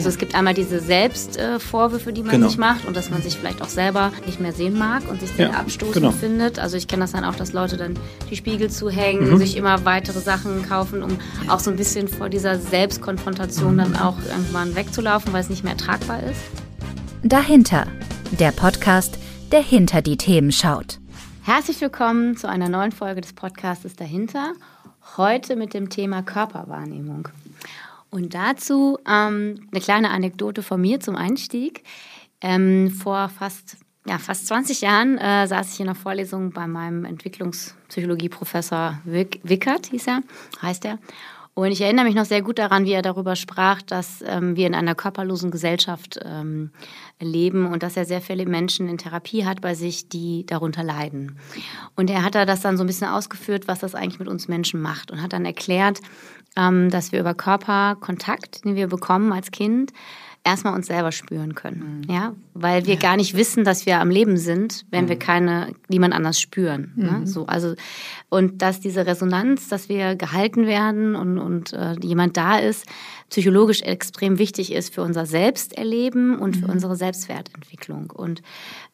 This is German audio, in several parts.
Also es gibt einmal diese Selbstvorwürfe, die man Genau. sich macht und dass man sich vielleicht auch selber nicht mehr sehen mag und sich sehr Ja, abstoßend genau. findet. Also ich kenne das dann auch, dass Leute dann die Spiegel Mhm. zuhängen, sich immer weitere Sachen kaufen, um auch so ein bisschen vor dieser Selbstkonfrontation dann auch irgendwann wegzulaufen, weil es nicht mehr tragbar ist. Dahinter. Der Podcast, der hinter die Themen schaut. Herzlich willkommen zu einer neuen Folge des Podcastes Dahinter. Heute mit dem Thema Körperwahrnehmung. Und dazu ähm, eine kleine Anekdote von mir zum Einstieg. Ähm, vor fast, ja, fast 20 Jahren äh, saß ich in einer Vorlesung bei meinem Entwicklungspsychologie-Professor Wick, Wickert, hieß er, heißt er. Und ich erinnere mich noch sehr gut daran, wie er darüber sprach, dass ähm, wir in einer körperlosen Gesellschaft ähm, leben und dass er sehr viele Menschen in Therapie hat bei sich, die darunter leiden. Und er hat da das dann so ein bisschen ausgeführt, was das eigentlich mit uns Menschen macht und hat dann erklärt, ähm, dass wir über Körperkontakt, den wir bekommen als Kind, erstmal uns selber spüren können, ja, weil wir gar nicht wissen, dass wir am Leben sind, wenn wir keine niemand anders spüren, ne? so also und dass diese Resonanz, dass wir gehalten werden und und äh, jemand da ist, psychologisch extrem wichtig ist für unser Selbsterleben und für unsere Selbstwertentwicklung und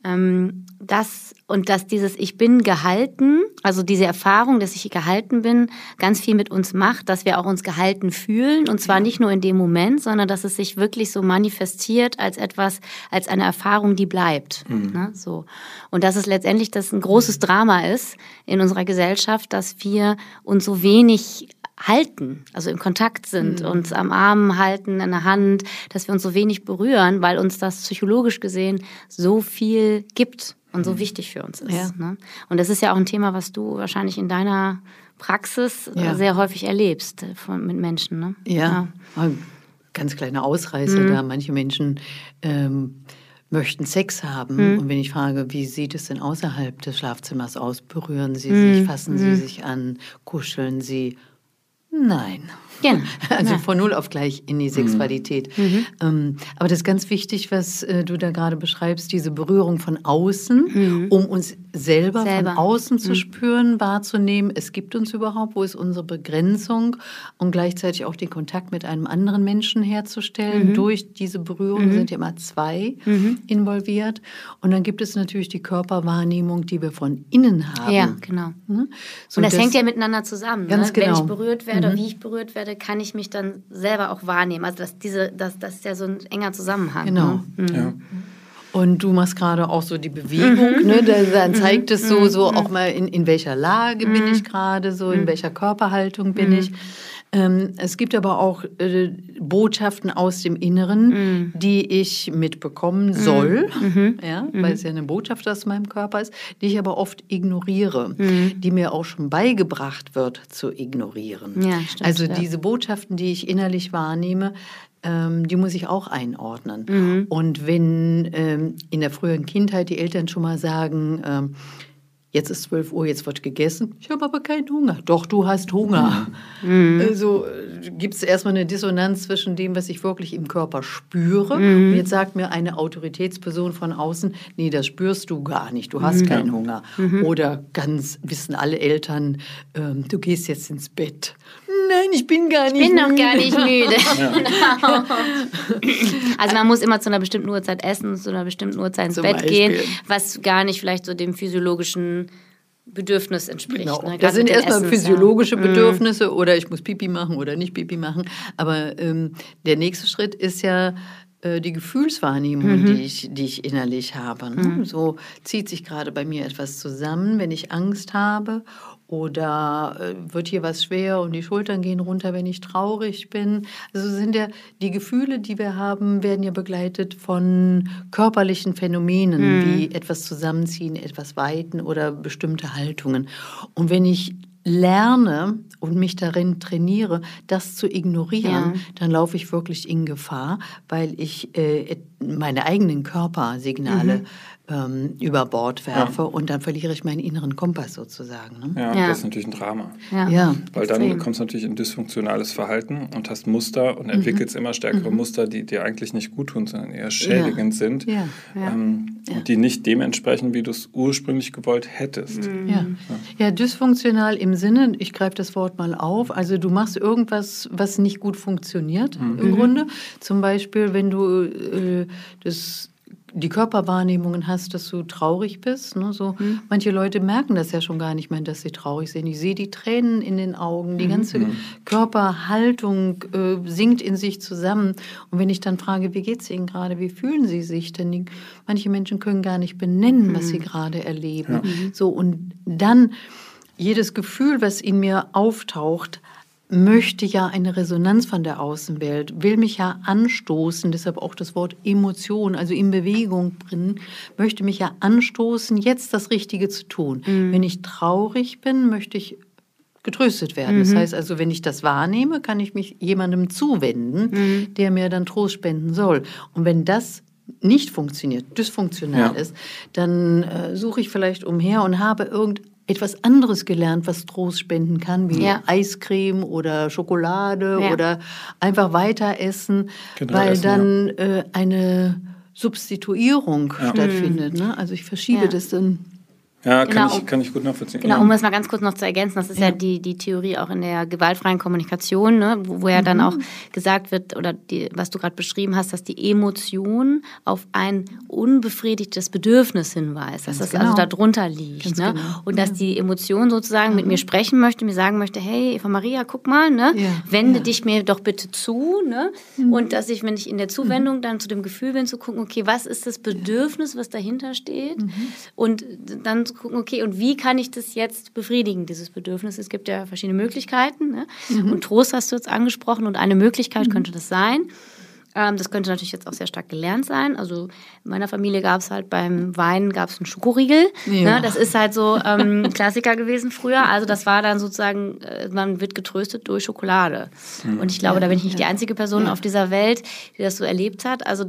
ähm, das und dass dieses Ich bin gehalten, also diese Erfahrung, dass ich gehalten bin, ganz viel mit uns macht, dass wir auch uns gehalten fühlen und zwar nicht nur in dem Moment, sondern dass es sich wirklich so manifestiert als etwas, als eine Erfahrung, die bleibt. Ne? So und dass es letztendlich das ein großes Drama ist in unserer Gesellschaft, dass wir uns so wenig halten, also in Kontakt sind, uns am Arm halten, in der Hand, dass wir uns so wenig berühren, weil uns das psychologisch gesehen so viel gibt und so wichtig für uns ist. Ja. Ne? Und das ist ja auch ein Thema, was du wahrscheinlich in deiner Praxis äh, Ja. sehr häufig erlebst äh, von, mit Menschen. Ne? Ja, Ein ganz kleiner Ausreißer Mhm. da. Manche Menschen ähm, möchten Sex haben. Mhm. Und wenn ich frage, wie sieht es denn außerhalb des Schlafzimmers aus? Berühren sie Mhm. sich, fassen sie sich an, kuscheln sie? Nein. Genau. Also Ja. von null auf gleich in die Sexualität. Ähm, aber das ist ganz wichtig, was äh, du da gerade beschreibst, diese Berührung von außen, um uns selber, Selber. von außen zu spüren, wahrzunehmen, es gibt uns überhaupt, wo ist unsere Begrenzung und gleichzeitig auch den Kontakt mit einem anderen Menschen herzustellen. Durch diese Berührung sind ja immer zwei involviert. Und dann gibt es natürlich die Körperwahrnehmung, die wir von innen haben. Ja, genau. Ne? So Und das, das- hängt ja miteinander zusammen. Ganz ne? Wenn genau. ich berührt werde, wie ich berührt werde, kann ich mich dann selber auch wahrnehmen. Also das, diese, das, das ist ja so ein enger Zusammenhang. Genau. Ne? Ja. Und du machst gerade auch so die Bewegung, ne? Da, dann zeigt es so, so auch mal, in, in welcher Lage bin ich gerade, so in welcher Körperhaltung bin ich. Ähm, es gibt aber auch äh, Botschaften aus dem Inneren, die ich mitbekommen soll, ja, weil es ja eine Botschaft aus meinem Körper ist, die ich aber oft ignoriere, die mir auch schon beigebracht wird zu ignorieren. Ja, stimmt, also ja. diese Botschaften, die ich innerlich wahrnehme, ähm, die muss ich auch einordnen. Mhm. Und wenn ähm, in der früheren Kindheit die Eltern schon mal sagen, ähm, jetzt ist 12 Uhr, jetzt wird gegessen, ich habe aber keinen Hunger. Doch, du hast Hunger. Mhm. Also gibt es erstmal eine Dissonanz zwischen dem, was ich wirklich im Körper spüre. Mhm. Und jetzt sagt mir eine Autoritätsperson von außen, nee, das spürst du gar nicht, du hast keinen Hunger. Mhm. Oder ganz wissen alle Eltern, ähm, du gehst jetzt ins Bett. Nein, ich bin gar nicht Ich bin noch müde. gar nicht müde. Genau. Also man muss immer zu einer bestimmten Uhrzeit essen, zu einer bestimmten Uhrzeit ins Zum Bett gehen, Beispiel. was gar nicht vielleicht so dem physiologischen Bedürfnis entspricht. Genau. Ne? Das sind erstmal Essens, ja. Mhm. physiologische Bedürfnisse oder ich muss Pipi machen oder nicht Pipi machen. Aber ähm, der nächste Schritt ist ja äh, die Gefühlswahrnehmung, Mhm. die, ich, die ich innerlich habe. Ne? So zieht sich gerade bei mir etwas zusammen, wenn ich Angst habe oder äh, wird hier was schwer und die Schultern gehen runter, wenn ich traurig bin. Also sind ja die Gefühle, die wir haben, werden ja begleitet von körperlichen Phänomenen wie etwas zusammenziehen, etwas weiten oder bestimmte Haltungen. Und wenn ich lerne und mich darin trainiere, das zu ignorieren, Ja. dann laufe ich wirklich in Gefahr, weil ich äh, meine eigenen Körpersignale ähm, über Bord werfe und dann verliere ich meinen inneren Kompass sozusagen. Ne? Ja, Ja. das ist natürlich ein Drama. Ja. Ja. Weil dann Extrem. kommst du natürlich in dysfunktionales Verhalten und hast Muster und entwickelst immer stärkere Muster, die dir eigentlich nicht gut tun, sondern eher schädigend sind. Ja. Ähm, Und die nicht dementsprechend, wie du es ursprünglich gewollt hättest. Ja. ja, dysfunktional im Sinne, ich greife das Wort mal auf, also du machst irgendwas, was nicht gut funktioniert im Grunde. Zum Beispiel, wenn du äh, das die Körperwahrnehmungen hast, dass du traurig bist. Ne? So, mhm. Manche Leute merken das ja schon gar nicht mehr, dass sie traurig sind. Ich sehe die Tränen in den Augen, die ganze mhm. Körperhaltung äh, sinkt in sich zusammen. Und wenn ich dann frage, wie geht es Ihnen gerade, wie fühlen Sie sich? Denn die, manche Menschen können gar nicht benennen, was sie mhm. gerade erleben. Ja. So, und dann jedes Gefühl, was in mir auftaucht, möchte ja eine Resonanz von der Außenwelt, will mich ja anstoßen, deshalb auch das Wort Emotion, also in Bewegung bringen, möchte mich ja anstoßen, jetzt das Richtige zu tun. Mhm. Wenn ich traurig bin, möchte ich getröstet werden. Mhm. Das heißt also, wenn ich das wahrnehme, kann ich mich jemandem zuwenden, mhm. der mir dann Trost spenden soll. Und wenn das nicht funktioniert, dysfunktional ja. ist, dann äh, suche ich vielleicht umher und habe irgendein etwas anderes gelernt, was Trost spenden kann, wie ja. Eiscreme oder Schokolade ja. oder einfach weiter essen, genau, weil essen, dann ja. äh, eine Substituierung stattfindet. Ne? Also ich verschiebe das dann ja, kann, genau, ich, kann ich gut nachvollziehen. Genau, um es mal ganz kurz noch zu ergänzen, das ist ja, ja die, die Theorie auch in der gewaltfreien Kommunikation, ne, wo, wo ja mhm. dann auch gesagt wird, oder die, was du gerade beschrieben hast, dass die Emotion auf ein unbefriedigtes Bedürfnis hinweist, dass das also genau. also darunter liegt. Ne? Genau. Und dass die Emotion sozusagen mhm. mit mir sprechen möchte, mir sagen möchte, hey, Eva Maria, guck mal, ne, ja. wende ja. dich mir doch bitte zu. Ne? Mhm. Und dass ich, wenn ich in der Zuwendung dann zu dem Gefühl bin, zu gucken, okay, was ist das Bedürfnis, was dahinter steht? Mhm. Und dann gucken, okay, und wie kann ich das jetzt befriedigen, dieses Bedürfnis? Es gibt ja verschiedene Möglichkeiten. Ne? Mhm. Und Trost hast du jetzt angesprochen und eine Möglichkeit mhm. könnte das sein. Ähm, das könnte natürlich jetzt auch sehr stark gelernt sein. Also in meiner Familie gab es halt beim Weinen gab es einen Schokoriegel. Ja. Ne? Das ist halt so ähm, Klassiker gewesen früher. Also das war dann sozusagen, äh, man wird getröstet durch Schokolade. Mhm. Und ich glaube, ja, da bin ich nicht ja. die einzige Person auf dieser Welt, die das so erlebt hat. Also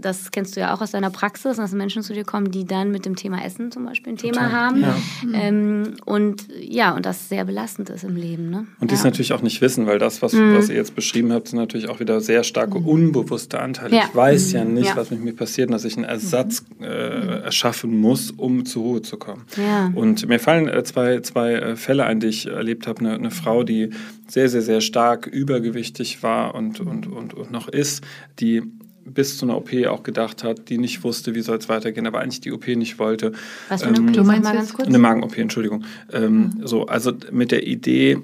das kennst du ja auch aus deiner Praxis, dass Menschen zu dir kommen, die dann mit dem Thema Essen zum Beispiel ein Thema Total. haben. Ähm, und ja, und das sehr belastend ist im Leben. Ne? Und die es natürlich auch nicht wissen, weil das, was, mhm. was ihr jetzt beschrieben habt, sind natürlich auch wieder sehr starke mhm. Unbewusstsein unbewusster Anteil. Ja. Ich weiß ja mhm. nicht, ja. was mit mir passiert, dass ich einen Ersatz mhm. äh, erschaffen muss, um zur Ruhe zu kommen. Ja. Und mir fallen äh, zwei, zwei äh, Fälle ein, die ich erlebt habe. Eine, eine, Frau, die sehr, sehr, sehr stark übergewichtig war und, und, und, und noch ist, die bis zu einer OP auch gedacht hat, die nicht wusste, wie soll es weitergehen, aber eigentlich die OP nicht wollte. Was für eine ähm, OP? Du meinst mal ganz kurz? Eine Magen-OP, Entschuldigung. Ähm, mhm. So, also mit der Idee,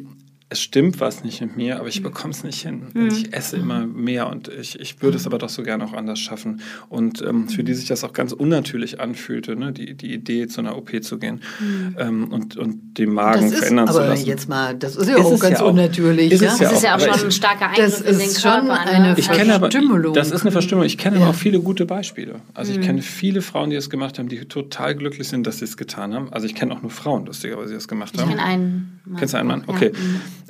es stimmt was nicht mit mir, aber ich mhm. bekomme es nicht hin. Mhm. Ich esse immer mehr und ich, ich würde es aber doch so gerne auch anders schaffen. Und ähm, für die sich das auch ganz unnatürlich anfühlte, ne? die, die Idee, zu einer OP zu gehen mhm. ähm, und, und den Magen ist, verändern zu lassen. Aber jetzt mal, das ist ja ist auch ganz ja unnatürlich. Ist ja? Das ist ja auch schon ein starker Eingriff in den Körper. Eine ich kenne aber, das ist eine Verstümmelung. Ich kenne ja. aber auch viele gute Beispiele. Also ich mhm. kenne viele Frauen, die das gemacht haben, die total glücklich sind, dass sie es getan haben. Also ich kenne auch nur Frauen, lustigerweise, die das gemacht haben. Ich kenne einen Mann. Kennst du einen Mann? Okay.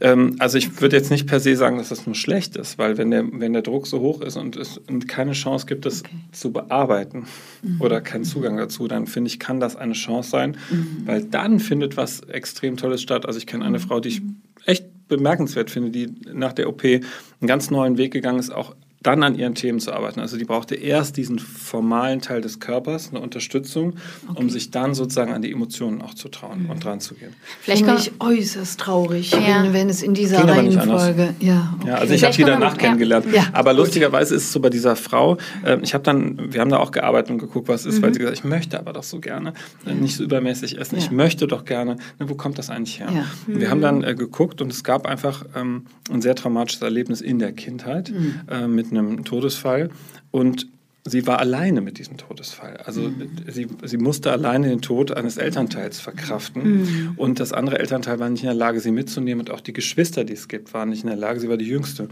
Ähm, also ich würde jetzt nicht per se sagen, dass das nur schlecht ist, weil wenn der, wenn der Druck so hoch ist und es keine Chance gibt, das okay. zu bearbeiten mhm. oder keinen Zugang dazu, dann finde ich, kann das eine Chance sein, mhm. weil dann findet was extrem Tolles statt. Also ich kenne eine mhm. Frau, die ich echt bemerkenswert finde, die nach der OP einen ganz neuen Weg gegangen ist, auch dann an ihren Themen zu arbeiten. Also die brauchte erst diesen formalen Teil des Körpers, eine Unterstützung, okay. um sich dann sozusagen an die Emotionen auch zu trauen mhm. und dran zu gehen. Vielleicht bin ich äußerst traurig, ja. wenn, wenn, es in dieser Ging Reihenfolge. Ja, okay. ja, also ich habe die danach kennengelernt. Ja. Aber lustigerweise ist es so bei dieser Frau, äh, ich habe dann, wir haben da auch gearbeitet und geguckt, was ist, mhm. weil sie gesagt, ich möchte aber doch so gerne äh, nicht so übermäßig essen. Ich möchte doch gerne, ne, wo kommt das eigentlich her? Mhm. Wir haben dann äh, geguckt und es gab einfach ähm, ein sehr traumatisches Erlebnis in der Kindheit mhm. äh, mit einem Todesfall und sie war alleine mit diesem Todesfall. Also mhm. sie, sie musste alleine den Tod eines Elternteils verkraften mhm. und das andere Elternteil war nicht in der Lage, sie mitzunehmen und auch die Geschwister, die es gibt, waren nicht in der Lage, sie war die jüngste.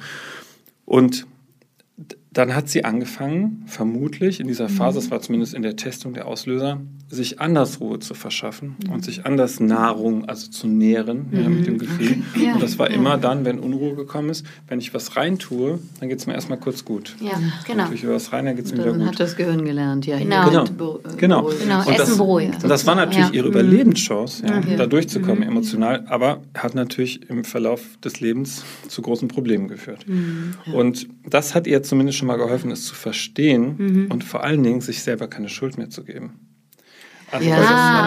Und dann hat sie angefangen, vermutlich in dieser Phase, das war zumindest in der Testung der Auslöser, sich anders Ruhe zu verschaffen mhm. und sich anders Nahrung, also zu nähren mhm. ja, mit dem Gefühl. Okay. Ja. Und das war ja. immer dann, wenn Unruhe gekommen ist, wenn ich was reintue, dann geht es mir erstmal kurz gut. Ja, genau. Tue ich was rein, dann geht es mir wieder gut. Dann hat das Gehirn gelernt, ja. Genau. Genau. genau. genau. Und Essen beruhigt. Und das war natürlich ihre mhm. Überlebenschance, ja, da durchzukommen mhm. emotional, aber hat natürlich im Verlauf des Lebens zu großen Problemen geführt. Mhm. Und das hat ihr zumindest schon mal geholfen, es zu verstehen mhm. und vor allen Dingen sich selber keine Schuld mehr zu geben. Also ja,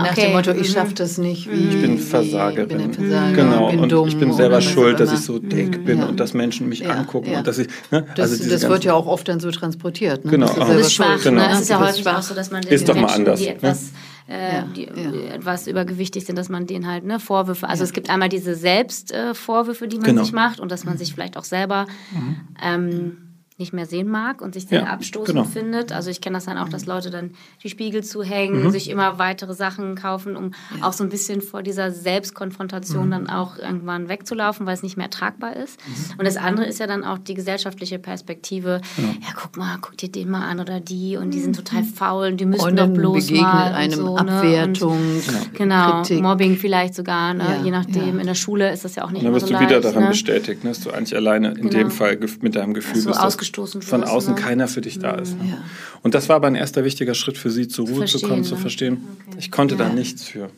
nach okay. dem Motto, ich schaffe das nicht. Wie, ich bin Versagerin. Bin Versager, genau, bin und dumm, ich bin selber schuld, dass ich so dick bin ja. und dass Menschen mich ja, angucken. Ja. Und dass ich, ne? das, also das wird ja auch oft dann so transportiert. Ne? Genau. Das ist, schwach. Genau. Ne? Es ist ja häufig auch so, dass man den ist doch mal Menschen, anders, die etwas... Äh, die etwas übergewichtig sind, dass man denen halt ne, Vorwürfe, also es gibt einmal diese Selbstvorwürfe, äh, die man genau. sich macht und dass man sich vielleicht auch selber mhm. ähm, nicht mehr sehen mag und sich sehr ja, abstoßend genau. findet. Also ich kenne das dann auch, dass Leute dann die Spiegel zuhängen, mhm. sich immer weitere Sachen kaufen, um ja. auch so ein bisschen vor dieser Selbstkonfrontation mhm. dann auch irgendwann wegzulaufen, weil es nicht mehr tragbar ist. Mhm. Und das andere ist ja dann auch die gesellschaftliche Perspektive. Genau. Ja, guck mal, guck dir den mal an oder die und die sind total mhm. faul und die müssen und doch bloß begegnet mal. einem so, ne? Abwertung, und, genau, Kritik. Mobbing vielleicht sogar, ne? Ja. je nachdem. In der Schule ist das ja auch nicht und dann immer so leicht. Dann wirst du wieder daran ne? bestätigt, ne? dass du eigentlich alleine in genau. dem Fall mit deinem Gefühl so bist ausgestoßen Von außen ne? keiner für dich da ist. Ne? Ja. Und das war aber ein erster wichtiger Schritt für sie, zur Ruhe verstehen, zu kommen, ne? zu verstehen, okay. ich konnte ja. da nichts für.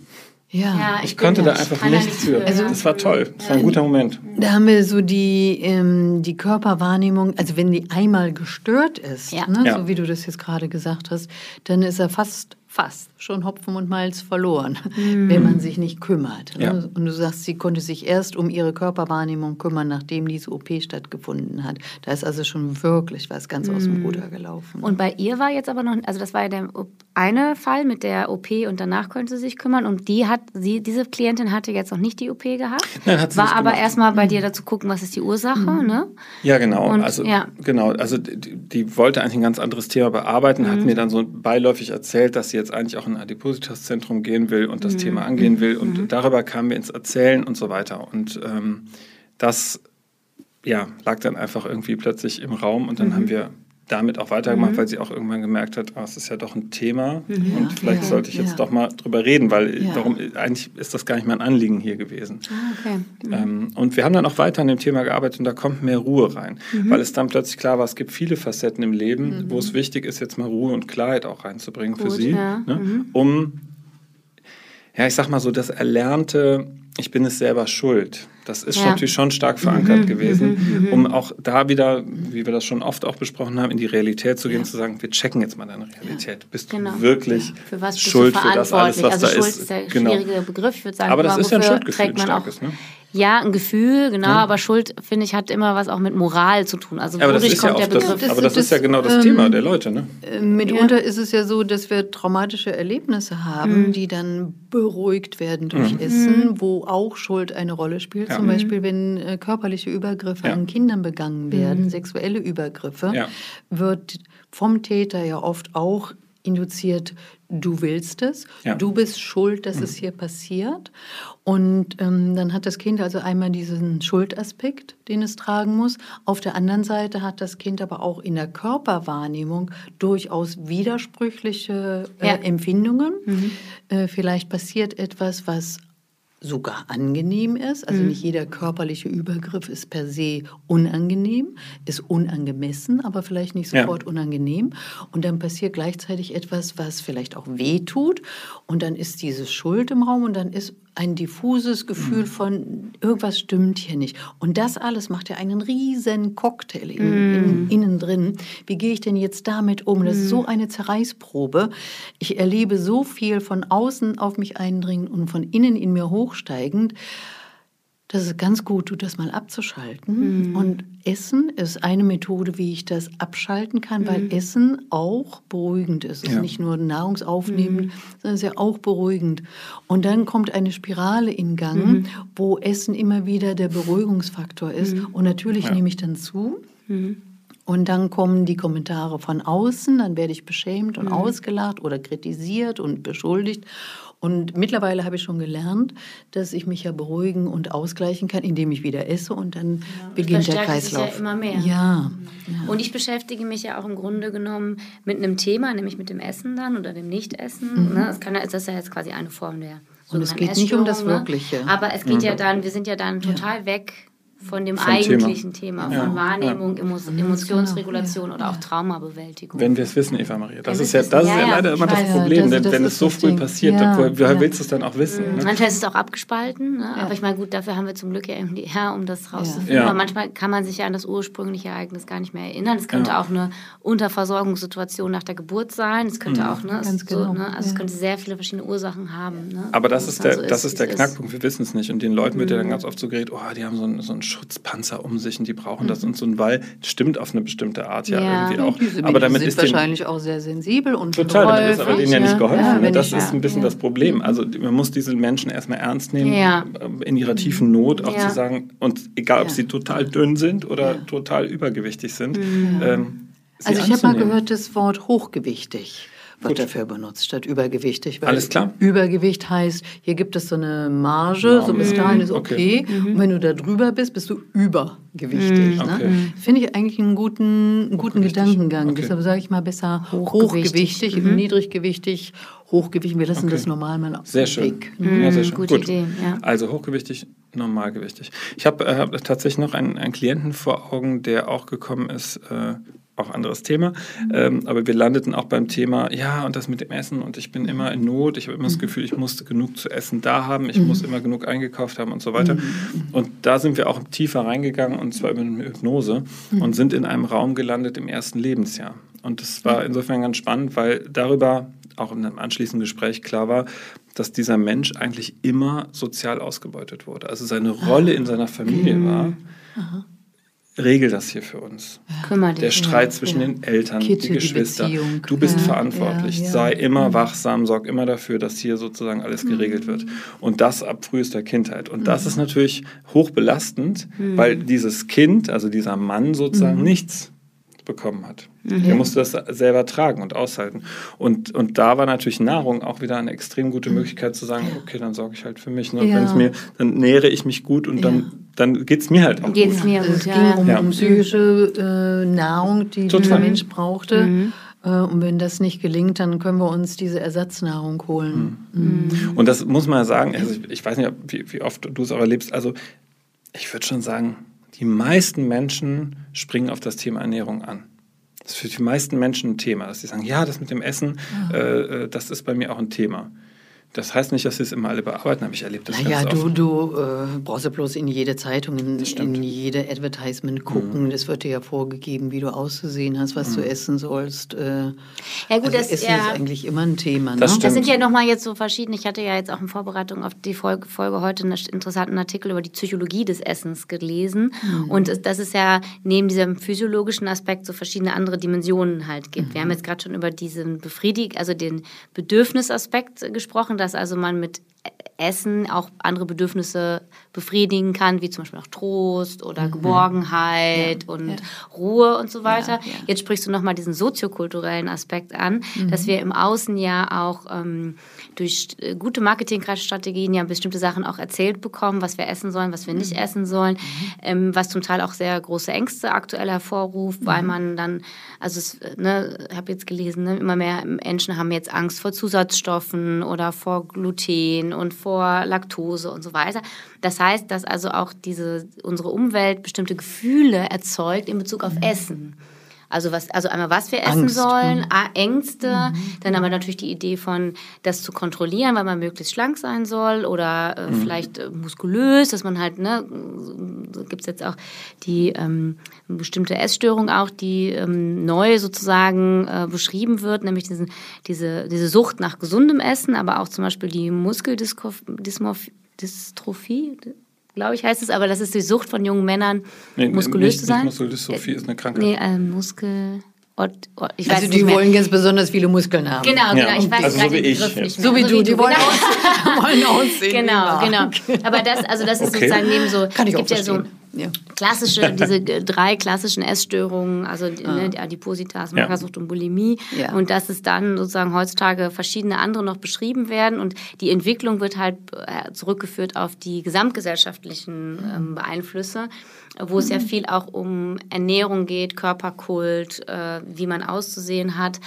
Ja, ja ich, ich konnte da einfach nichts für. Also, das war toll. Das war ein guter Moment. Da haben wir so die, ähm, die Körperwahrnehmung, also wenn die einmal gestört ist, ja. Ne, so wie du das jetzt gerade gesagt hast, dann ist er fast fast schon Hopfen und Malz verloren, mhm. wenn man sich nicht kümmert. Ne? Ja. Und du sagst, sie konnte sich erst um ihre Körperwahrnehmung kümmern, nachdem diese OP stattgefunden hat. Da ist also schon wirklich was ganz mhm. aus dem mhm. Ruder gelaufen. Und bei ihr war jetzt aber noch, also das war ja der eine Fall mit der OP und danach konnte sie sich kümmern und die hat, sie, diese Klientin hatte jetzt noch nicht die OP gehabt, Nein, hat sie war aber erstmal bei dir dazu gucken, was ist die Ursache, mhm. ne? Ja, genau. Und, also, ja. genau. Also die, die, wollte eigentlich ein ganz anderes Thema bearbeiten, hat mhm. mir dann so beiläufig erzählt, dass sie jetzt eigentlich auch in ein Adipositas-Zentrum gehen will und das mhm. Thema angehen will. Und mhm. darüber kamen wir ins Erzählen und so weiter. Und ähm, das ja, lag dann einfach irgendwie plötzlich im Raum und dann mhm. haben wir damit auch weitergemacht, mhm. weil sie auch irgendwann gemerkt hat, oh, es ist ja doch ein Thema mhm. und vielleicht ja, sollte ich jetzt ja. doch mal drüber reden, weil ja. warum eigentlich ist das gar nicht mein Anliegen hier gewesen. Ah, okay. mhm. ähm, und wir haben dann auch weiter an dem Thema gearbeitet und da kommt mehr Ruhe rein, mhm. weil es dann plötzlich klar war, es gibt viele Facetten im Leben, wo es mhm. wichtig ist, jetzt mal Ruhe und Klarheit auch reinzubringen Gut, für sie, ne? Mhm. um ja, ich sag mal so, das Erlernte, ich bin es selber schuld. Das ist ja. natürlich schon stark verankert mhm, gewesen, mhm, mhm, um auch da wieder, wie wir das schon oft auch besprochen haben, in die Realität zu gehen, ja. zu sagen, wir checken jetzt mal deine Realität. Ja. Bist genau. du wirklich für was schuld für das alles, was also da Schuld ist? ist der genau. schwierige Begriff. Ich würde sagen, aber das ist ja ein Schuldgefühl, ein starkes, ne? Ja, ein Gefühl, genau, ja. aber Schuld, finde ich, hat immer was auch mit Moral zu tun. Also aber wodurch kommt ja der Begriff? Das, aber das, das, ist ja genau das ähm, Thema der Leute, ne? Äh, mitunter ja. ist es ja so, dass wir traumatische Erlebnisse haben, mhm. die dann beruhigt werden durch mhm. Essen, wo auch Schuld eine Rolle spielt. Ja. Zum Beispiel, wenn äh, körperliche Übergriffe an Kindern begangen werden, mhm. sexuelle Übergriffe, wird vom Täter ja oft auch induziert, du willst es, ja. du bist schuld, dass mhm. es hier passiert. Und ähm, dann hat das Kind also einmal diesen Schuldaspekt, den es tragen muss. Auf der anderen Seite hat das Kind aber auch in der Körperwahrnehmung durchaus widersprüchliche äh, ja. Empfindungen. Mhm. Äh, vielleicht passiert etwas, was sogar angenehm ist. Also mhm. nicht jeder körperliche Übergriff ist per se unangenehm, ist unangemessen, aber vielleicht nicht sofort ja. unangenehm. Und dann passiert gleichzeitig etwas, was vielleicht auch weh tut. Und dann ist diese Schuld im Raum und dann ist ein diffuses Gefühl mhm. von irgendwas stimmt hier nicht. Und das alles macht ja einen riesen Cocktail in, in, mhm. innen drin. Wie gehe ich denn jetzt damit um? Das ist so mhm. eine Zerreißprobe. Ich erlebe so viel von außen auf mich eindringen und von innen in mir hochsteigend dass es ganz gut tut, das mal abzuschalten. Mhm. Und Essen ist eine Methode, wie ich das abschalten kann, mhm. weil Essen auch beruhigend ist. Es ja. ist nicht nur nahrungsaufnehmend, mhm. sondern es ist ja auch beruhigend. Und dann kommt eine Spirale in Gang, mhm. wo Essen immer wieder der Beruhigungsfaktor ist. Mhm. Und natürlich ja. nehme ich dann zu. Mhm. Und dann kommen die Kommentare von außen, dann werde ich beschämt und ausgelacht oder kritisiert und beschuldigt. Und mittlerweile habe ich schon gelernt, dass ich mich ja beruhigen und ausgleichen kann, indem ich wieder esse und dann ja, beginnt der Kreislauf. Sich ja immer mehr. Ja, ja. Und ich beschäftige mich ja auch im Grunde genommen mit einem Thema, nämlich mit dem Essen dann oder dem Nichtessen. Mhm. Ne? Das, kann, das ist ja jetzt quasi eine Form der und es geht nicht um das ne? Wirkliche. Aber es geht mhm. ja dann, wir sind ja dann total weg von dem Vom eigentlichen Thema, Thema von Wahrnehmung, ja. Emotionsregulation genau. oder auch Traumabewältigung. Wenn wir es wissen, Eva Maria. Das, ist ja, das ist ja, leider immer das Problem, das, denn wenn es so früh Ding. passiert, woher willst du es dann auch wissen? Mhm. Ne? Manchmal ist es auch abgespalten, ne? aber ich meine, gut, dafür haben wir zum Glück ja MDR, um das rauszufinden. Aber manchmal kann man sich ja an das ursprüngliche Ereignis gar nicht mehr erinnern. Es könnte auch eine Unterversorgungssituation nach der Geburt sein. Es könnte mhm. auch, ne, Ganz so, genau. ne, also es könnte sehr viele verschiedene Ursachen haben. Ne? Aber das ist der, so das ist der Knackpunkt. Wir wissen es nicht. Und den Leuten wird ja dann mhm. ganz oft so geredet, oh, die haben so einen Schutzpanzer um sich und die brauchen mhm. das. Und so ein Wall stimmt auf eine bestimmte Art ja, ja. irgendwie auch. Diese aber damit sind ist wahrscheinlich auch sehr sensibel und Total, damit ist aber denen ja nicht geholfen. Ja, das ist ein bisschen das Problem. Also man muss diese Menschen erstmal ernst nehmen, in ihrer tiefen Not auch zu sagen, und egal ob sie total dünn sind oder total übergewichtig sind. Mhm. Ähm, also ich habe mal gehört das Wort hochgewichtig wird Gut. dafür benutzt, statt übergewichtig. Alles klar. Übergewicht heißt, hier gibt es so eine Marge, so bis dahin ist okay. okay. Mhm. Und wenn du da drüber bist, bist du übergewichtig. Mhm. Ne? Okay. Finde ich eigentlich einen guten, einen guten Gedankengang. Okay. Deshalb sage ich mal besser hochgewichtig, hochgewichtig mhm. niedriggewichtig, hochgewichtig. Wir lassen das normal mal Sehr schön. Weg. Mhm. Ja, sehr schön. Gute Gut. Idee. Ja. Also hochgewichtig, normalgewichtig. Ich habe äh, tatsächlich noch einen, einen Klienten vor Augen, der auch gekommen ist, äh, auch anderes Thema. Ähm, aber wir landeten auch beim Thema, ja, und das mit dem Essen und ich bin immer in Not. Ich habe immer das Gefühl, ich musste genug zu essen da haben, ich mhm. muss immer genug eingekauft haben und so weiter. Mhm. Und da sind wir auch tiefer reingegangen und zwar über eine Hypnose mhm. und sind in einem Raum gelandet im ersten Lebensjahr. Und das war insofern ganz spannend, weil darüber auch in einem anschließenden Gespräch klar war, dass dieser Mensch eigentlich immer sozial ausgebeutet wurde. Also seine Rolle in seiner Familie mhm. war. Aha regel das hier für uns. Ja. Der Streit zwischen ja. den Eltern, Kitte, die Geschwister. Die du bist ja, verantwortlich. Sei immer mhm. wachsam, sorg immer dafür, dass hier sozusagen alles mhm. geregelt wird. Und das ab frühester Kindheit. Und das mhm. ist natürlich hochbelastend, mhm. weil dieses Kind, also dieser Mann sozusagen mhm. nichts bekommen hat. Mhm. Er musste das selber tragen und aushalten. Und, und da war natürlich Nahrung auch wieder eine extrem gute Möglichkeit zu sagen, okay, dann sorge ich halt für mich. Ne? Ja. mir, dann nähere ich mich gut und dann, dann geht es mir halt auch geht's gut. Mir gut. Es ging um, ja. um psychische äh, Nahrung, die Total. dieser Mensch brauchte. Mhm. Äh, und wenn das nicht gelingt, dann können wir uns diese Ersatznahrung holen. Mhm. Mhm. Und das muss man sagen, also ich, ich weiß nicht, wie, wie oft du es auch erlebst, also ich würde schon sagen, die meisten Menschen springen auf das Thema Ernährung an. Das ist für die meisten Menschen ein Thema, dass sie sagen, ja, das mit dem Essen, ja. Äh, äh, das ist bei mir auch ein Thema. Das heißt nicht, dass sie es immer alle bearbeiten, habe ich erlebt. Das naja, du, du äh, brauchst ja bloß in jede Zeitung, in, in jede Advertisement gucken. Mhm. Das wird dir ja vorgegeben, wie du auszusehen hast, was mhm. du essen sollst. Äh, ja, gut, also das Essen ja, ist eigentlich immer ein Thema. Ne? Das, das, sind ja nochmal jetzt so verschiedene. Ich hatte ja jetzt auch in Vorbereitung auf die Folge, Folge heute einen interessanten Artikel über die Psychologie des Essens gelesen. Mhm. Und das ist ja neben diesem physiologischen Aspekt so verschiedene andere Dimensionen halt gibt. Wir haben mhm. jetzt gerade schon über diesen Befriedig, also den Bedürfnisaspekt gesprochen dass also man mit Essen auch andere Bedürfnisse befriedigen kann, wie zum Beispiel auch Trost oder mhm. Geborgenheit ja, und ja. Ruhe und so weiter. Ja, Jetzt sprichst du nochmal diesen soziokulturellen Aspekt an, mhm. dass wir im Außen ja auch ähm, durch äh, gute Marketingstrategien ja bestimmte Sachen auch erzählt bekommen, was wir essen sollen, was wir nicht mhm. essen sollen, mhm. ähm, was zum Teil auch sehr große Ängste aktuell hervorruft, weil mhm. man dann, also es, ne, habe jetzt gelesen, ne, immer mehr Menschen haben jetzt Angst vor Zusatzstoffen oder vor Gluten und vor Laktose und so weiter. Das heißt, dass also auch diese, unsere Umwelt bestimmte Gefühle erzeugt in Bezug auf mhm. Essen. Also was, also einmal was wir essen Angst. sollen, mhm. Ängste, mhm. dann aber natürlich die Idee von das zu kontrollieren, weil man möglichst schlank sein soll oder äh, mhm. vielleicht äh, muskulös, dass man halt, ne, gibt es jetzt auch die ähm, bestimmte Essstörung auch, die ähm, neu sozusagen äh, beschrieben wird, nämlich diesen, diese, diese Sucht nach gesundem Essen, aber auch zum Beispiel die Muskeldystrophie, glaube ich, heißt es, aber das ist die Sucht von jungen Männern, nee, muskulös nicht, zu sein. Nicht Muskeldystrophie ist eine Krankheit. Nee, äh, Muskel. Ich also die wollen ganz besonders viele Muskeln haben. Genau, genau. Ja, ich weiß also so wie ich. So wie du, die wollen, genau. wollen aussehen. Genau, genau. Aber das, also das ist okay. sozusagen neben so. Kann ich es gibt ja so ja. Klassische, diese drei klassischen Essstörungen, also ah. ne, die Adipositas, Magersucht ja. und Bulimie. Ja. Und dass es dann sozusagen heutzutage verschiedene andere noch beschrieben werden. Und die Entwicklung wird halt äh, zurückgeführt auf die gesamtgesellschaftlichen ähm, Beeinflüsse, wo es ja mhm. viel auch um Ernährung geht, Körperkult, äh, wie man auszusehen hat.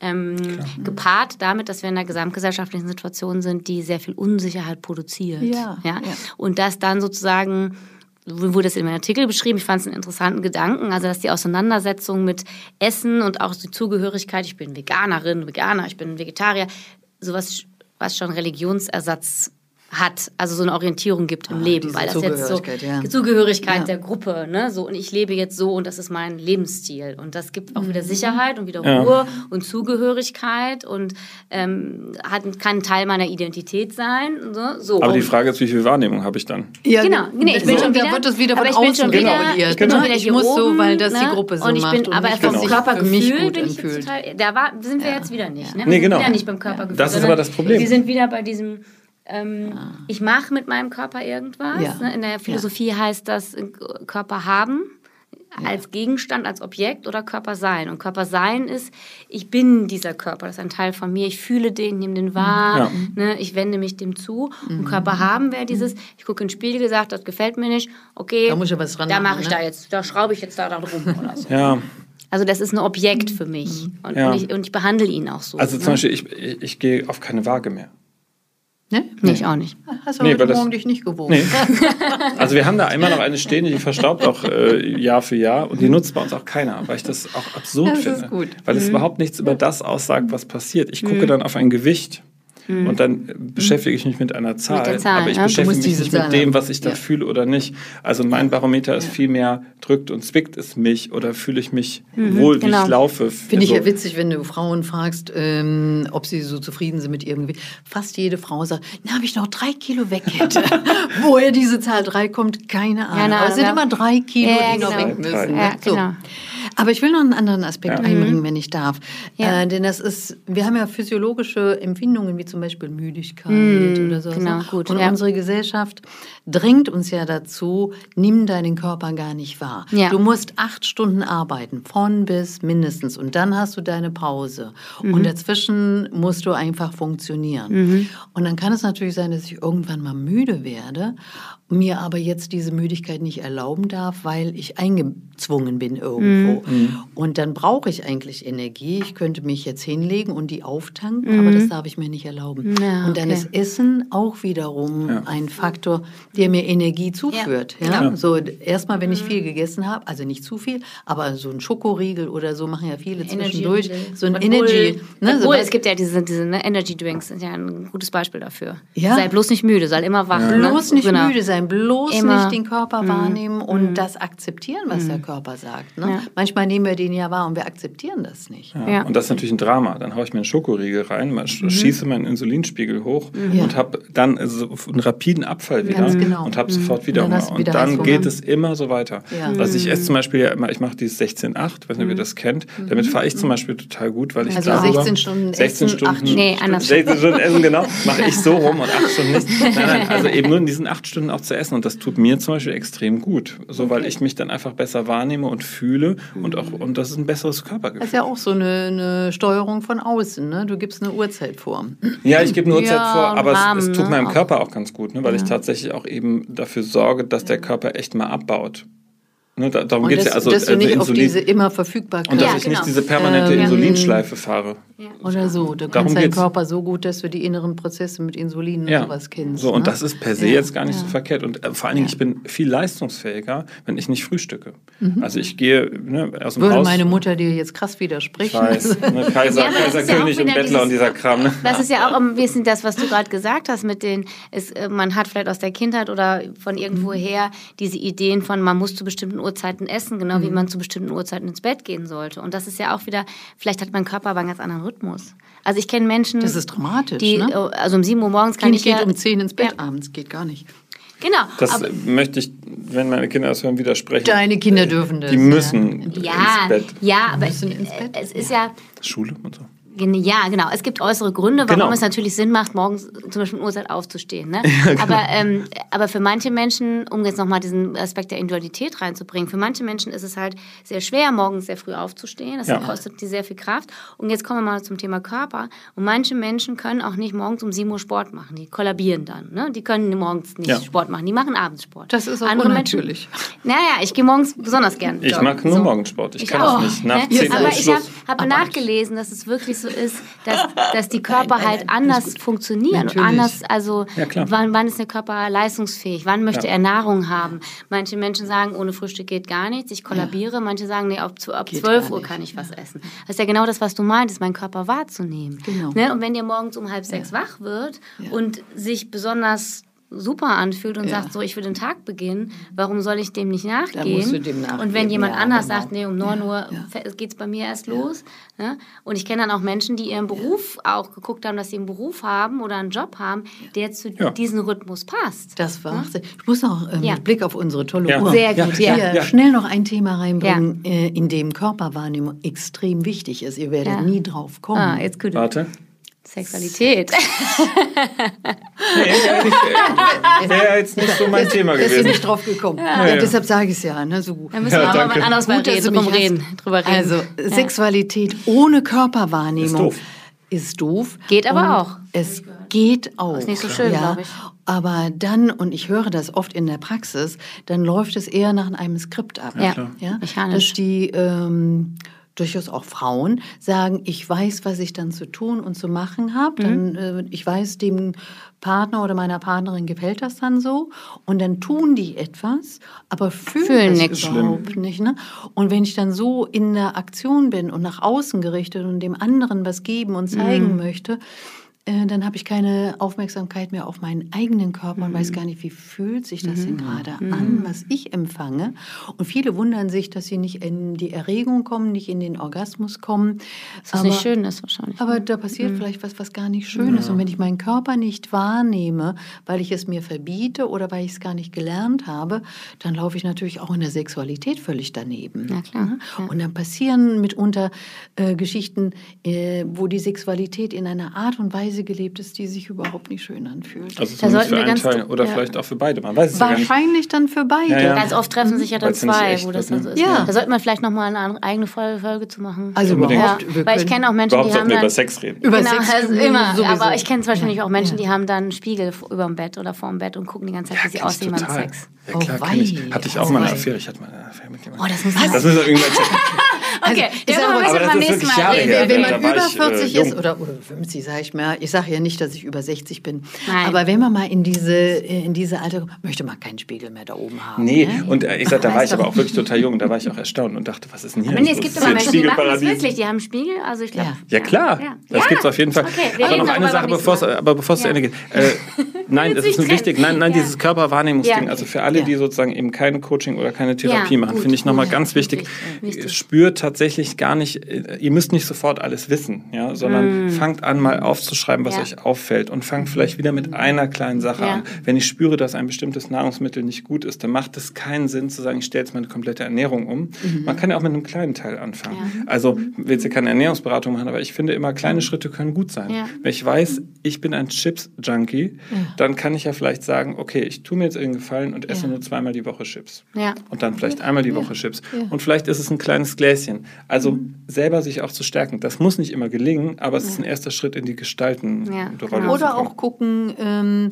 Ähm, gepaart damit, dass wir in einer gesamtgesellschaftlichen Situation sind, die sehr viel Unsicherheit produziert. Ja, ja? Und dass dann sozusagen wurde das in meinem Artikel beschrieben, ich fand es einen interessanten Gedanken, also dass die Auseinandersetzung mit Essen und auch die Zugehörigkeit, ich bin Veganerin, Veganer, ich bin Vegetarier, sowas, was schon Religionsersatz hat, also so eine Orientierung gibt im ah, Leben, weil das jetzt so ja. Zugehörigkeit ja. der Gruppe, ne, so und ich lebe jetzt so und das ist mein Lebensstil und das gibt auch wieder mhm. Sicherheit und wieder Ruhe ja. und Zugehörigkeit und ähm, hat, kann Teil meiner Identität sein. So, so. Aber die Frage ist, wie viel Wahrnehmung habe ich dann? Ja, genau. Nee, ich bin schon wieder, da wird es wieder von außen reguliert. Ich, bin schon wieder ich muss oben, so, weil das ne? die Gruppe so und ich bin, macht. aber vom genau. Körpergefühl bin ich jetzt total, da war, sind wir jetzt wieder nicht. Ne? Wir nee, genau. wieder nicht beim Körpergefühl. Das ist aber das Problem. Wir sind wieder bei diesem ähm, ah. Ich mache mit meinem Körper irgendwas. Ja. Ne? In der Philosophie ja. heißt das äh, Körper haben ja. als Gegenstand, als Objekt oder Körper sein. Und Körper sein ist, ich bin dieser Körper, das ist ein Teil von mir, ich fühle den, nehme den wahr, ja. ne, ich wende mich dem zu. Mhm. Und Körper haben wäre dieses, ich gucke in den Spiegel, gesagt, das gefällt mir nicht, okay, da, muss ich was dran da mache ich ne? da jetzt, da schraube ich jetzt da dran rum oder so. Ja. Also das ist ein Objekt für mich und, ja. und, ich, und ich behandle ihn auch so. Also zum ne? Beispiel, ich, ich gehe auf keine Waage mehr. Ne? Nee, ich auch nicht. Hast du nee, heute Morgen dich nicht gewogen? Nee. Also wir haben da einmal noch eine stehen, die verstaubt auch äh, Jahr für Jahr und die nutzt bei uns auch keiner, weil ich das auch absurd das finde. Gut. Weil es mhm. überhaupt nichts über das aussagt, was passiert. Ich gucke mhm. dann auf ein Gewicht Mhm. Und dann beschäftige ich mich mit einer Zahl, mit Zahl aber ich ja? beschäftige mich nicht mit dem, was ich da ja. fühle oder nicht. Also mein Barometer ist viel mehr, drückt und zwickt es mich oder fühle ich mich mhm, wohl, genau. wie ich laufe. Finde ich ja witzig, wenn du Frauen fragst, ähm, ob sie so zufrieden sind mit irgendwie. Fast jede Frau sagt, na, habe ich noch drei Kilo weg hätte. Woher diese Zahl drei kommt, keine Ahnung. Keine Ahnung aber es sind immer drei Kilo, die genau. noch weg müssen. Ja, so. genau. Aber ich will noch einen anderen Aspekt ja. einbringen, mhm. wenn ich darf. Ja. Äh, denn das ist, wir haben ja physiologische Empfindungen, wie zum Beispiel Müdigkeit mhm. oder so. Genau, gut. Und ja. unsere Gesellschaft drängt uns ja dazu, nimm deinen Körper gar nicht wahr. Ja. Du musst acht Stunden arbeiten, von bis mindestens. Und dann hast du deine Pause. Mhm. Und dazwischen musst du einfach funktionieren. Mhm. Und dann kann es natürlich sein, dass ich irgendwann mal müde werde mir aber jetzt diese Müdigkeit nicht erlauben darf, weil ich eingezwungen bin irgendwo. Mhm. Mhm. Und dann brauche ich eigentlich Energie. Ich könnte mich jetzt hinlegen und die auftanken, mhm. aber das darf ich mir nicht erlauben. Ja, und dann ist Essen auch wiederum ja. ein Faktor, der mir Energie zuführt. Ja. So erstmal, wenn ich viel gegessen habe, also nicht zu viel, aber so ein Schokoriegel oder so machen ja viele zwischendurch. So ein Energy. Ne, so es gibt ja diese, diese ne, Energy Drinks, sind ja ein gutes Beispiel dafür. Ja. Sei bloß nicht müde, sei immer wach. Bloß ne? nicht genau. müde sein bloß Immer. nicht den Körper mhm. wahrnehmen und mhm. das akzeptieren, was mhm. der Körper sagt. Ne? Ja. Manchmal nehmen wir den ja wahr und wir akzeptieren das nicht. Ja. Ja. Und das ist natürlich ein Drama. Dann haue ich mir einen Schokoriegel rein, mhm. schieße meinen Insulinspiegel hoch mhm. und habe dann so einen rapiden Abfall wieder genau. und habe sofort wieder und Hunger. Und dann geht es immer so weiter. Also ich esse zum Beispiel ja immer, ich mache dieses 16-8, weiß nicht, ob ihr das kennt. Damit fahre ich zum Beispiel total gut, weil ich also darüber, 16 Stunden 16 essen, Stunden, nee, anders. 16 Stunden essen, genau, mache ich so rum und 8 Stunden nicht. Nein, nein, also eben nur in diesen 8 Stunden auch zu essen und das tut mir zum Beispiel extrem gut, so okay. weil ich mich dann einfach besser wahrnehme und fühle und auch und das ist ein besseres Körpergefühl. Das ist ja auch so eine, eine Steuerung von außen, ne? Du gibst eine Uhrzeit vor. Ja, ich gebe eine Uhrzeit ja, vor, aber Rahmen, es, es, tut ne? meinem Körper auch ganz gut, ne? weil ja. ich tatsächlich auch eben dafür sorge, dass der Körper echt mal abbaut. Ne, da, darum geht es ja. Also, dass du also nicht Insulin, auf diese immer Verfügbarkeit. Und dass ja, ich genau. nicht diese permanente ähm, Insulinschleife fahre. Ja. Oder so. Du darum kannst deinen Körper so gut, dass du die inneren Prozesse mit Insulin und sowas kennst. So, und ne? das ist per se jetzt gar nicht so verkehrt. Und äh, vor allen Dingen, ich bin viel leistungsfähiger, wenn ich nicht frühstücke. Mhm. Also ich gehe ne, aus dem Würde Haus. meine Mutter dir jetzt krass widersprechen. Ich weiß, ne, Kaiser, Kaiserkönig und Bettler dieses, und dieser Kram. Ne? Das ist ja auch ein bisschen das, was du gerade gesagt hast mit den, ist, äh, man hat vielleicht aus der Kindheit oder von irgendwoher diese Ideen von, man muss zu bestimmten Uhrzeiten essen genau mhm. wie man zu bestimmten Uhrzeiten ins Bett gehen sollte. Und das ist ja auch wieder, vielleicht hat mein Körper aber einen ganz anderen Rhythmus. Also ich kenne Menschen. Das ist dramatisch. Die, ne? Also um 7 Uhr morgens kann kind ich. geht ja, um 10 ins Bett ja. abends, geht gar nicht. Genau. Das aber, möchte ich, wenn meine Kinder das hören, widersprechen. Deine Kinder dürfen das. Die müssen ja. ins Bett. Ja, aber ins Bett. es ist ja. Schule und so. Ja, genau. Es gibt äußere Gründe, warum genau. es natürlich Sinn macht, morgens zum Beispiel um Uhrzeit aufzustehen. Ne? Ja, genau. aber, ähm, aber für manche Menschen, um jetzt nochmal diesen Aspekt der Individualität reinzubringen, für manche Menschen ist es halt sehr schwer, morgens sehr früh aufzustehen. Das ja. kostet die sehr viel Kraft. Und jetzt kommen wir mal zum Thema Körper. Und manche Menschen können auch nicht morgens um 7 Uhr Sport machen. Die kollabieren dann. Ne? Die können morgens nicht ja. Sport machen. Die machen abends Sport. Das ist auch Andere unnatürlich. Menschen, naja, ich gehe morgens besonders gern. Ich mag nur so. Morgensport. Ich, ich kann auch, nicht. Nach ne? 10 Aber ich habe hab nachgelesen, dass es wirklich so so ist, dass, dass die Körper nein, nein, halt anders funktionieren Natürlich. und anders, also ja, wann, wann ist der Körper leistungsfähig, wann möchte ja. er Nahrung haben. Manche Menschen sagen, ohne Frühstück geht gar nichts, ich kollabiere. Ja. Manche sagen, nee, ab, ab 12 Uhr kann ich was essen. Das ist ja genau das, was du meintest, meinen Körper wahrzunehmen. Genau. Ne? Und wenn ihr morgens um halb sechs wach wird und sich besonders super anfühlt und ja. sagt, so, ich will den Tag beginnen, warum soll ich dem nicht nachgehen? Dem und wenn jemand ja, anders genau. sagt, nee, um 9 ja, Uhr ja. geht es bei mir erst los. Ne? Und ich kenne dann auch Menschen, die ihren Beruf auch geguckt haben, dass sie einen Beruf haben oder einen Job haben, der zu diesem Rhythmus passt. Das war Ich muss noch äh, mit Blick auf unsere tolle Uhr Sehr gut, ja. schnell noch ein Thema reinbringen, äh, in dem Körperwahrnehmung extrem wichtig ist. Ihr werdet nie drauf kommen. Ah, jetzt gut. Warte. Sexualität. nee, wäre jetzt nicht so mein Thema gewesen. Ist nicht drauf gekommen. Ja. Ja, deshalb sage ich es ja. Ne, so. Da müssen wir ja, aber mal anders mal reden, drum reden, drüber reden. Also Sexualität ohne Körperwahrnehmung ist doof. Ist doof. Geht aber Und auch. Es geht auch. Ist nicht so schön, glaube ich. Aber dann, und ich höre das oft in der Praxis, dann läuft es eher nach einem Skript ab. Ja, ja? mechanisch. Dass die ähm, durchaus auch Frauen sagen, ich weiß, was ich dann zu tun und zu machen habe. Mhm. äh, ich weiß, dem Partner oder meiner Partnerin gefällt das dann so. Und dann tun die etwas, aber fühlen, fühlen es überhaupt schlimm. nicht. Ne? Und wenn ich dann so in der Aktion bin und nach außen gerichtet und dem anderen was geben und zeigen mhm. möchte, äh, dann habe ich keine Aufmerksamkeit mehr auf meinen eigenen Körper und weiß mhm. gar nicht, wie fühlt sich das denn mhm. gerade mhm. an, was ich empfange. Und viele wundern sich, dass sie nicht in die Erregung kommen, nicht in den Orgasmus kommen. Was aber, nicht schön ist wahrscheinlich. Aber da passiert mhm. vielleicht was, was gar nicht schön ist. Und wenn ich meinen Körper nicht wahrnehme, weil ich es mir verbiete oder weil ich es gar nicht gelernt habe, dann laufe ich natürlich auch in der Sexualität völlig daneben. Ja, klar. Ja. Und dann passieren mitunter äh, Geschichten, äh, wo die Sexualität in einer Art und Weise Weise gelebt ist, die sich überhaupt nicht schön anfühlt. Also da für einen Teil oder ja. vielleicht auch für beide. Man weiß es Wahrscheinlich ja dann für beide. Ja, ja. Ganz oft treffen sich ja dann zwei, wo das dann so ist. Ja. Da sollte man vielleicht nochmal eine eigene Folge zu machen. Also überhaupt. Weil ich kenne auch Menschen, die haben dann... über Sex reden. Über genau, Sex also immer. Sowieso. Aber ich kenne zum Beispiel auch Menschen, die haben dann einen Spiegel über dem Bett oder vor dem Bett und gucken die ganze Zeit, wie sie aussehen beim Sex. Ja, klar, oh, ich. Hatte ich auch mal eine Affäre. Ich hatte mal eine Affäre mit jemandem. Oh, das muss Das müssen wir irgendwann Okay, also, aber das ist wirklich Jahre her. Wenn man über 40 äh, ist oder 50, sage ich mal, ich sage ja nicht, dass ich über 60 bin, Nein. aber wenn man mal in diese, in diese Alter kommt, möchte man keinen Spiegel mehr da oben haben. Nee, ne? und äh, ich sag, da war ich aber auch wirklich total jung, da war ich auch erstaunt und dachte, was ist denn hier? Aber nee, es gibt immer Menschen, die machen das wirklich, die haben Spiegel, also ich glaube. Ja. ja. klar, das gibt es auf jeden Fall. aber noch eine Sache, bevor es zu Ende geht. Äh, nein, das ist nur wichtig, nein, nein, dieses Körperwahrnehmungsding, also für alle, die sozusagen eben kein Coaching oder keine Therapie machen, finde ich nochmal ganz wichtig, spürt tatsächlich gar nicht, ihr müsst nicht sofort alles wissen, ja, sondern mm. fangt an, mal aufzuschreiben, was ja. euch auffällt und fangt vielleicht wieder mit einer kleinen Sache ja. an. Wenn ich spüre, dass ein bestimmtes Nahrungsmittel nicht gut ist, dann macht es keinen Sinn zu sagen, ich stelle jetzt meine komplette Ernährung um. Mhm. Man kann ja auch mit einem kleinen Teil anfangen. Ja. Also will jetzt ja keine Ernährungsberatung machen, aber ich finde immer, kleine Schritte können gut sein. Wenn ich weiß, ich bin ein Chips-Junkie, dann kann ich ja vielleicht sagen, okay, ich tue mir jetzt einen Gefallen und esse nur zweimal die Woche Chips. Und dann vielleicht einmal die Woche Chips. Und vielleicht ist es ein kleines Gläschen. Also mhm. selber sich auch zu stärken. Das muss nicht immer gelingen, aber es ist ein erster Schritt in die Gestalten. Ja, genau. Oder auch gucken, ähm,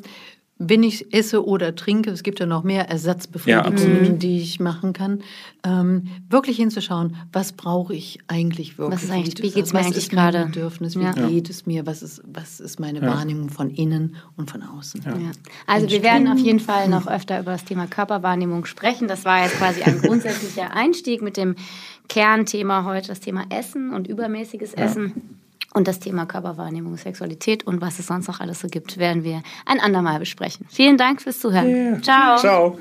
wenn ich esse oder trinke, es gibt ja noch mehr Ersatzbefriedigungen, ja, die ich machen kann, ähm, wirklich hinzuschauen, was brauche ich eigentlich wirklich? Was ist eigentlich, wie geht es mir eigentlich gerade? Bedürfnis, wie ja. geht es mir? Was ist, was ist meine ja. Wahrnehmung von innen und von außen? Also wir werden auf jeden Fall noch öfter über das Thema Körperwahrnehmung sprechen. Das war jetzt quasi ein grundsätzlicher Einstieg mit dem Kernthema heute, das Thema Essen und übermäßiges Essen. Und das Thema Körperwahrnehmung, Sexualität und was es sonst noch alles so gibt, werden wir ein andermal besprechen. Vielen Dank fürs Zuhören. Yeah. Ciao. Ciao.